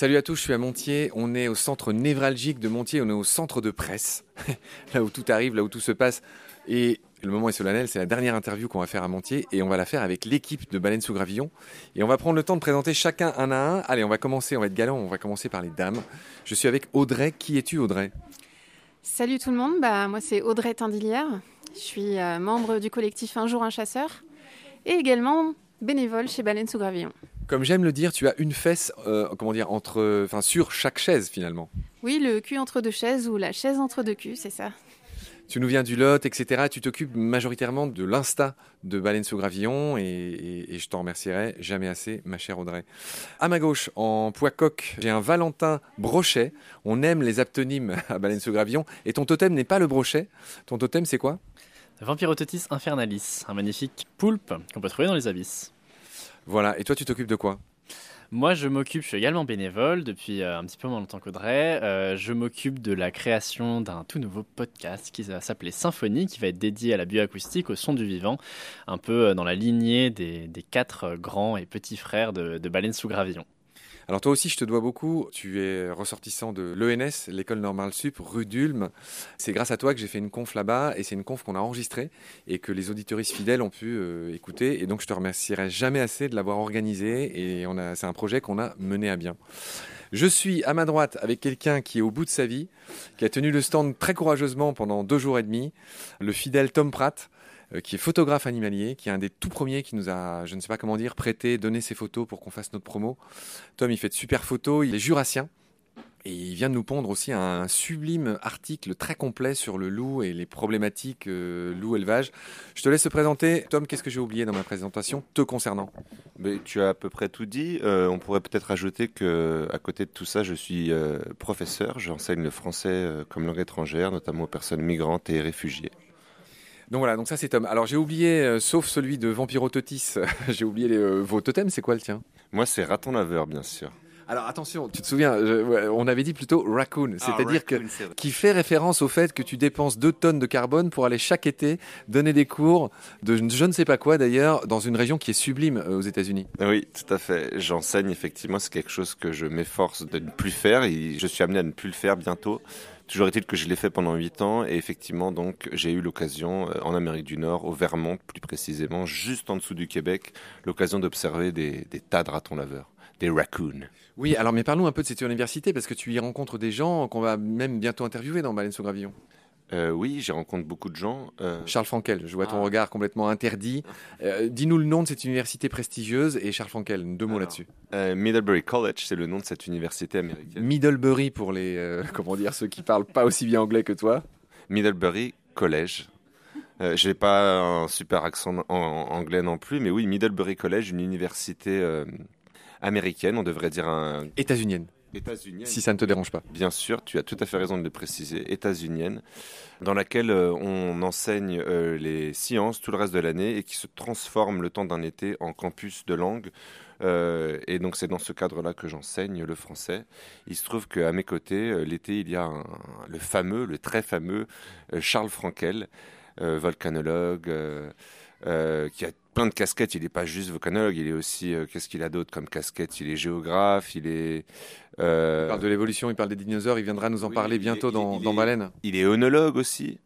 Salut à tous, je suis à Montier. On est au centre névralgique de Montier, on est au centre de presse, là où tout arrive, là où tout se passe. Et le moment est solennel, c'est la dernière interview qu'on va faire à Montier et on va la faire avec l'équipe de Baleine sous Gravillon. Et on va prendre le temps de présenter chacun un à un. Allez, on va commencer, on va être galant, on va commencer par les dames. Je suis avec Audrey. Qui es-tu, Audrey? Salut tout le monde, bah, moi c'est Audrey Tindilière. Je suis euh, membre du collectif Un jour un chasseur et également bénévole chez Baleine sous Gravillon. Comme j'aime le dire, tu as une fesse, euh, comment dire, entre, enfin, sur chaque chaise finalement. Oui, le cul entre deux chaises ou la chaise entre deux culs, c'est ça. Tu nous viens du Lot, etc. Tu t'occupes majoritairement de l'Insta de Baleine sous Gravillon et, et je t'en remercierai jamais assez, ma chère Audrey. À ma gauche, en poids coq, j'ai un Valentin Brochet. On aime les aptonymes à Baleine sous Gravillon. Et ton totem n'est pas le brochet. Ton totem, c'est quoi? Vampirototis infernalis, un magnifique poulpe qu'on peut trouver dans les abysses. Voilà. Et toi, tu t'occupes de quoi? Moi, je m'occupe, je suis également bénévole depuis euh, un petit peu moins longtemps qu'Audrey. Euh, je m'occupe de la création d'un tout nouveau podcast qui va s'appeler Symphonie, qui va être dédié à la bioacoustique, au son du vivant, un peu euh, dans la lignée des, quatre grands et petits frères de, de Baleine sous Gravillon. Alors toi aussi, je te dois beaucoup. Tu es ressortissant de l'ENS, l'école normale sup, rue d'Ulm. C'est grâce à toi que j'ai fait une conf là-bas et c'est une conf qu'on a enregistrée et que les auditoristes fidèles ont pu euh, écouter. Et donc je te remercierai jamais assez de l'avoir organisé et on a, c'est un projet qu'on a mené à bien. Je suis à ma droite avec quelqu'un qui est au bout de sa vie, qui a tenu le stand très courageusement pendant deux jours et demi, le fidèle Tom Pratt qui est photographe animalier, qui est un des tout premiers qui nous a, je ne sais pas comment dire, prêté, donné ses photos pour qu'on fasse notre promo. Tom, il fait de super photos, il est jurassien. Et il vient de nous pondre aussi un sublime article très complet sur le loup et les problématiques euh, loup-élevage. Je te laisse te présenter. Tom, qu'est-ce que j'ai oublié dans ma présentation te concernant? Mais tu as à peu près tout dit. Euh, on pourrait peut-être ajouter que, à côté de tout ça, je suis euh, professeur. J'enseigne le français euh, comme langue étrangère, notamment aux personnes migrantes et réfugiées. Donc voilà, donc ça c'est Tom. Alors j'ai oublié, euh, sauf celui de Vampirototis, j'ai oublié les, euh, vos totems, c'est quoi le tien? Moi, c'est raton laveur, bien sûr. Alors attention, tu te souviens, je- on avait dit plutôt raccoon, c'est-à-dire que c'est vrai. qui fait référence au fait que tu dépenses 2 tonnes de carbone pour aller chaque été donner des cours de je ne sais pas quoi d'ailleurs dans une région qui est sublime euh, aux États-Unis. Oui, tout à fait. J'enseigne effectivement, c'est quelque chose que je m'efforce de ne plus faire et je suis amené à ne plus le faire bientôt. Toujours est-il que je l'ai fait pendant 8 ans et effectivement, donc, j'ai eu l'occasion euh, en Amérique du Nord, au Vermont plus précisément, juste en dessous du Québec, l'occasion d'observer des, des tas de ratons laveurs, des raccoons. Oui, alors mais parlons un peu de cette université parce que tu y rencontres des gens qu'on va même bientôt interviewer dans Baleine sous Gravillon. Euh, oui, j'y rencontre beaucoup de gens. Euh, Charles Frankel, je vois ton Ah. regard complètement interdit. Euh, Dis-nous le nom de cette université prestigieuse et Charles Frankel, deux mots là-dessus. Middlebury College, c'est le nom de cette université américaine. Middlebury pour les comment dire ceux qui parlent pas aussi bien anglais que toi. Middlebury College. Euh, j'ai pas un super accent en, en anglais non plus, mais oui, Middlebury College, une université américaine, on devrait dire un États-unienne, États-Unienne. si ça ne te dérange pas. Bien sûr, tu as tout à fait raison de le préciser, états-unienne, dans laquelle euh, on enseigne euh, les sciences tout le reste de l'année et qui se transforme le temps d'un été en campus de langue. Euh, et donc c'est dans ce cadre-là que j'enseigne le français. Il se trouve qu'à mes côtés, l'été, il y a un- le fameux, le très fameux Charles Frankel, volcanologue, euh, qui a plein de casquettes. Il n'est pas juste volcanologue, il est aussi, euh, qu'est-ce qu'il a d'autre comme casquette? Il est géographe, il est... euh, Il parle de l'évolution, il parle des dinosaures, il viendra nous en Oui, parler est- bientôt il- dans, dans Baleine. il est œnologue aussi.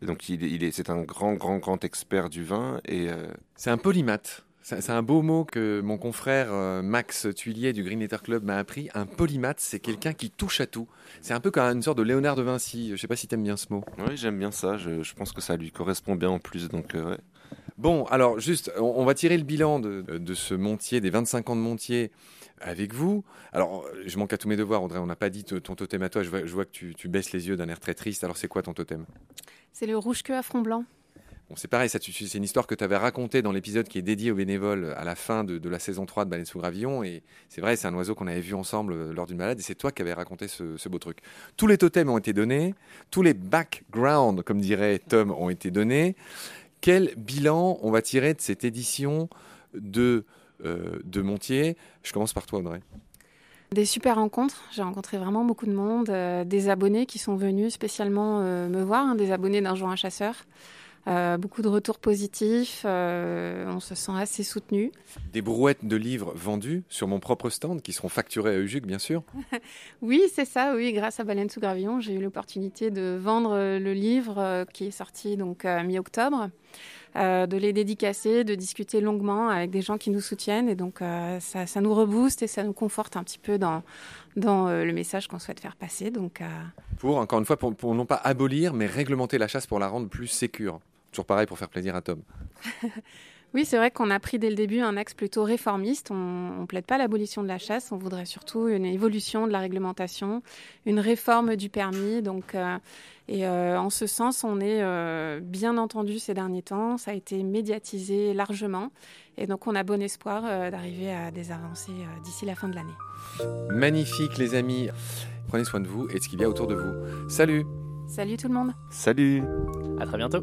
Donc il est, il est, c'est un grand, grand, grand expert du vin. Et C'est un polymathe. C'est un beau mot que mon confrère Max Tuillier du Green Letter Club m'a appris. Un polymathe, c'est quelqu'un qui touche à tout. C'est un peu comme une sorte de Léonard de Vinci. Je sais pas si t'aimes bien ce mot. oui, j'aime bien ça. Je, je pense que ça lui correspond bien en plus. Donc euh, ouais. Bon, alors juste, on, on va tirer le bilan de, de ce Montier, des 25 ans de Montier avec vous. Alors, je manque à tous mes devoirs, Audrey. On n'a pas dit ton totem à toi. Je vois, je vois que tu, tu baisses les yeux d'un air très triste. Alors, c'est quoi ton totem? C'est le rouge-queue à front blanc. Bon, c'est pareil, ça, c'est une histoire que tu avais racontée dans l'épisode qui est dédié aux bénévoles à la fin de, de la saison 3 de Baleine sous Gravillon. Et c'est vrai, c'est un oiseau qu'on avait vu ensemble euh, lors d'une balade. Et c'est toi qui avais raconté ce, ce beau truc. Tous les totems ont été donnés. Tous les backgrounds, comme dirait Tom, ont été donnés. Quel bilan on va tirer de cette édition de, euh, de Montier? Je commence par toi, Audrey. Des super rencontres. J'ai rencontré vraiment beaucoup de monde. euh, des abonnés qui sont venus spécialement euh, me voir, hein, des abonnés d'un jour un chasseur. Euh, beaucoup de retours positifs, euh, on se sent assez soutenu. Des brouettes de livres vendus sur mon propre stand qui seront facturés à Ujuc, bien sûr. oui, c'est ça, oui. Grâce à Baleine sous Gravillon, j'ai eu l'opportunité de vendre le livre qui est sorti donc mi-octobre. Euh, de les dédicacer, de discuter longuement avec des gens qui nous soutiennent. Et donc, euh, ça, ça, nous rebooste et ça nous conforte un petit peu dans, dans euh, le message qu'on souhaite faire passer. Donc, Pour, encore une fois, pour, pour, non pas abolir, mais réglementer la chasse pour la rendre plus sécure. Toujours pareil pour faire plaisir à Tom. Oui, c'est vrai qu'on a pris dès le début un axe plutôt réformiste. On ne plaide pas l'abolition de la chasse, on voudrait surtout une évolution de la réglementation, une réforme du permis. Donc, euh, et euh, en ce sens, on est euh, bien entendu ces derniers temps. Ça a été médiatisé largement. Et donc, on a bon espoir d'arriver à des avancées d'ici la fin de l'année. Magnifique, les amis. Prenez soin de vous et de ce qu'il y a autour de vous. Salut Salut tout le monde Salut À très bientôt